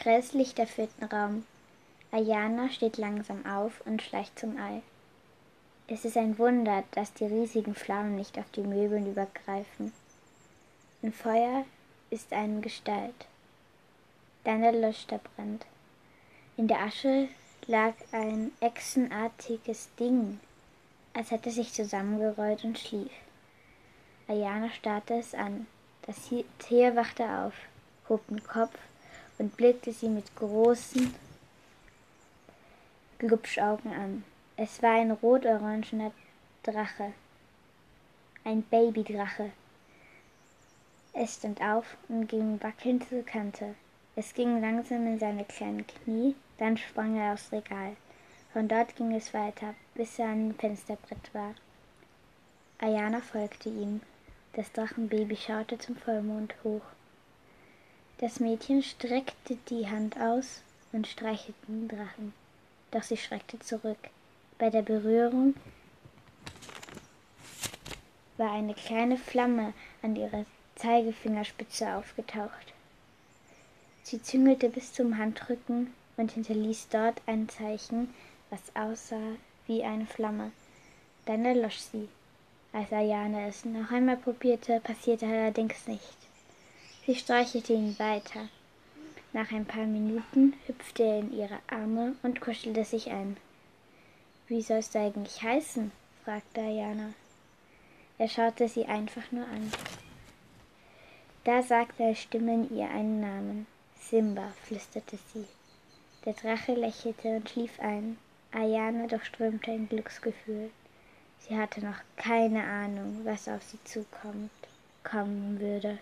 Grelles Licht erfüllten Raum. Ayana steht langsam auf und schleicht zum Ei. Es ist ein Wunder, dass die riesigen Flammen nicht auf die Möbeln übergreifen. Im Feuer ist eine Gestalt. Dann der Leuchter brennt. In der Asche lag ein echsenartiges Ding, als hätte sich zusammengerollt und schlief. Ayana starrte es an. Das Tier wachte auf, hob den Kopf und blickte sie mit großen Glubschaugen an. Es war ein rot-orangener Drache, ein Babydrache. Es stand auf und ging wackelnd zur Kante. Es ging langsam in seine kleinen Knie, dann sprang er aufs Regal. Von dort ging es weiter, bis er an dem Fensterbrett war. Ayana folgte ihm. Das Drachenbaby schaute zum Vollmond hoch. Das Mädchen streckte die Hand aus und streichelte den Drachen. Doch sie schreckte zurück. Bei der Berührung war eine kleine Flamme an ihrer Zeigefingerspitze aufgetaucht. Sie züngelte bis zum Handrücken und hinterließ dort ein Zeichen, was aussah wie eine Flamme. Dann erlosch sie. Als Ayane es noch einmal probierte, passierte allerdings nichts. Sie streichelte ihn weiter. Nach ein paar Minuten hüpfte er in ihre Arme und kuschelte sich ein. Wie sollst du eigentlich heißen? fragte Ayana. Er schaute sie einfach nur an. Da sagte eine Stimme ihr einen Namen. Simba, flüsterte sie. Der Drache lächelte und schlief ein. Ayana durchströmte ein Glücksgefühl. Sie hatte noch keine Ahnung, was auf sie zukommt, kommen würde.